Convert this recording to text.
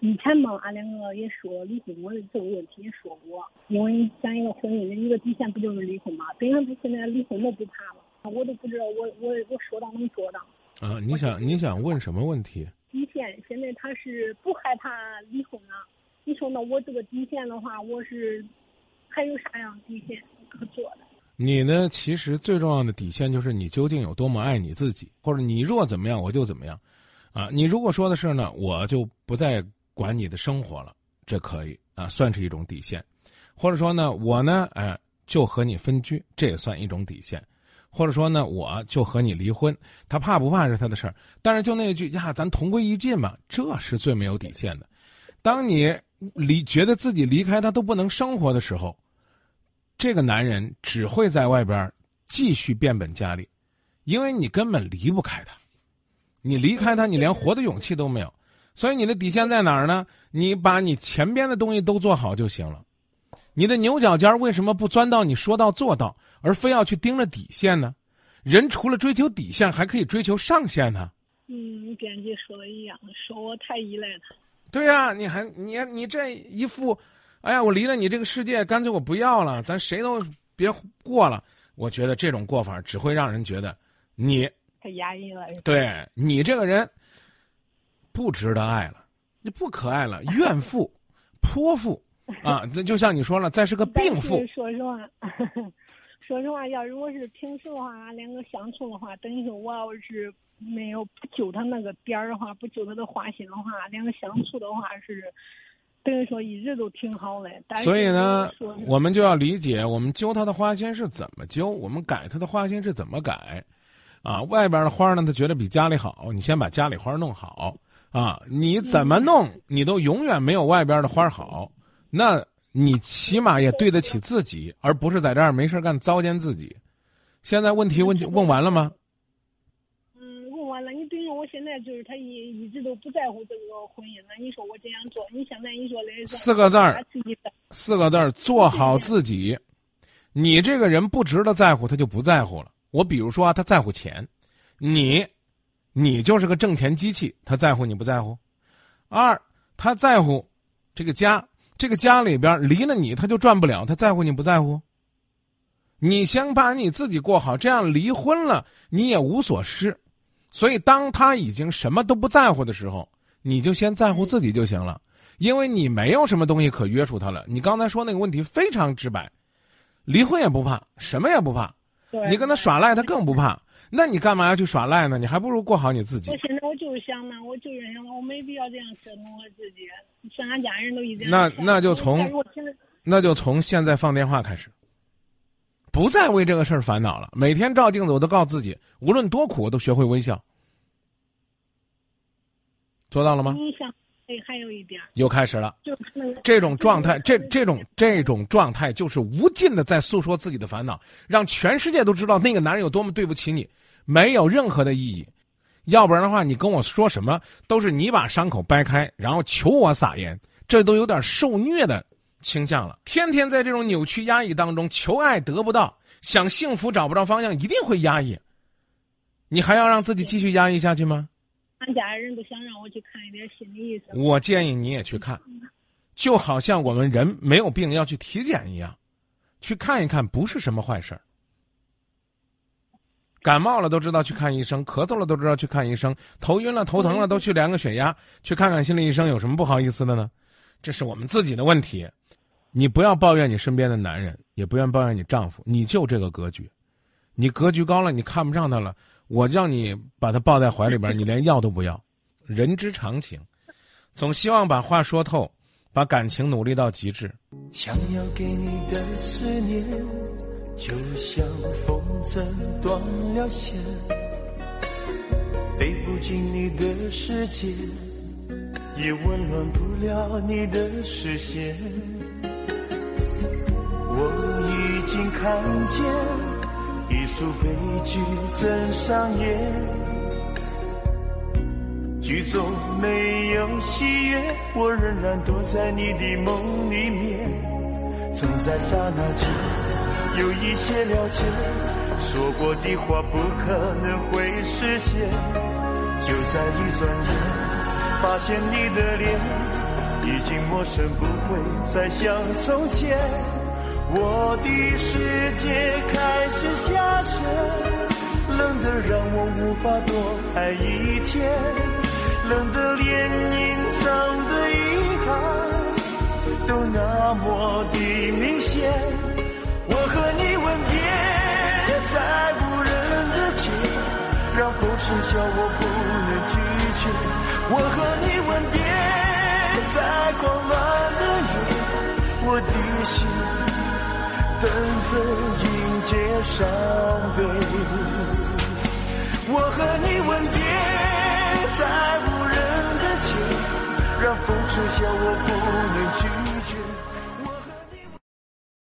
以前嘛，俺两个也说离婚，我这个问题也说过，因为咱一个婚姻的一个底线不就是离婚嘛？等于他现在离婚都不怕了，我都不知道我我我说到能做到。啊，你想你想问什么问题？底线现在他是不害怕离婚了，你说那我这个底线的话，我是还有啥样底线可做的？你呢？其实最重要的底线就是你究竟有多么爱你自己，或者你若怎么样，我就怎么样。啊，你如果说的是呢，我就不再管你的生活了，这可以啊，算是一种底线。或者说呢，我呢，哎，就和你分居，这也算一种底线。或者说呢，我就和你离婚，他怕不怕是他的事儿。但是就那句呀，咱同归于尽嘛，这是最没有底线的。当你离觉得自己离开他都不能生活的时候，这个男人只会在外边继续变本加厉，因为你根本离不开他。你离开他，你连活的勇气都没有，所以你的底线在哪儿呢？你把你前边的东西都做好就行了。你的牛角尖为什么不钻到你说到做到，而非要去盯着底线呢？人除了追求底线，还可以追求上限呢。嗯，编辑说的一样，说我太依赖他。对呀，你还你你这一副，哎呀，我离了你这个世界，干脆我不要了，咱谁都别过了。我觉得这种过法只会让人觉得你。太压抑了，对你这个人不值得爱了，你不可爱了，怨妇、泼妇啊！这就像你说了，再是个病妇。说实话，说实话，要如果是平时的话，两个相处的话，等于说我要是没有不揪他那个点儿的话，不揪他的花心的话，两个相处的话是等于说一直都挺好的。所以呢，我们就要理解，我们揪他的花心是怎么揪，我们改他的花心是怎么改。啊，外边的花呢，他觉得比家里好。你先把家里花弄好啊！你怎么弄，你都永远没有外边的花好。那你起码也对得起自己，而不是在这儿没事干糟践自己。现在问题问问完了吗？嗯，问完了。你等于我现在就是他一一直都不在乎这个婚姻了。你说我这样做，你现在你说的四个字儿，四个字儿，做好自己。你这个人不值得在乎，他就不在乎了。我比如说啊，他在乎钱，你，你就是个挣钱机器，他在乎你不在乎？二，他在乎这个家，这个家里边离了你他就赚不了，他在乎你不在乎？你先把你自己过好，这样离婚了你也无所失。所以当他已经什么都不在乎的时候，你就先在乎自己就行了，因为你没有什么东西可约束他了。你刚才说那个问题非常直白，离婚也不怕，什么也不怕。你跟他耍赖，他更不怕。那你干嘛要去耍赖呢？你还不如过好你自己。我现在我就是想呢，我就是想，我没必要这样折磨我自己。像俺家人都一直那那就从那就从现在放电话开始，不再为这个事儿烦恼了。每天照镜子，我都告诉自己，无论多苦，我都学会微笑。做到了吗？你想。哎，还有一点，又开始了。就这种状态，这这种这种状态，就是无尽的在诉说自己的烦恼，让全世界都知道那个男人有多么对不起你，没有任何的意义。要不然的话，你跟我说什么，都是你把伤口掰开，然后求我撒盐，这都有点受虐的倾向了。天天在这种扭曲压抑当中，求爱得不到，想幸福找不着方向，一定会压抑。你还要让自己继续压抑下去吗？俺家人都想让我去看一点心理医生。我建议你也去看，就好像我们人没有病要去体检一样，去看一看不是什么坏事儿。感冒了都知道去看医生，咳嗽了都知道去看医生，头晕了头疼了都去量个血压，去看看心理医生有什么不好意思的呢？这是我们自己的问题。你不要抱怨你身边的男人，也不愿抱怨你丈夫，你就这个格局，你格局高了，你看不上他了。我叫你把他抱在怀里边，你连要都不要，人之常情，总希望把话说透，把感情努力到极致。想要给你的思念，就像风筝断了线，飞不进你的世界，也温暖不了你的视线。我已经看见。出悲剧正上演，剧中没有喜悦，我仍然躲在你的梦里面，总在刹那间有一些了解，说过的话不可能会实现，就在一转眼。发现你的脸已经陌生，不会再像从前。我的世界开，得让我无法多爱一天，冷得连隐藏的遗憾都那么的明显。我和你吻别在无人的街，让风痴笑我不能拒绝。我和你吻别在狂乱的夜，我的心等着迎接伤悲。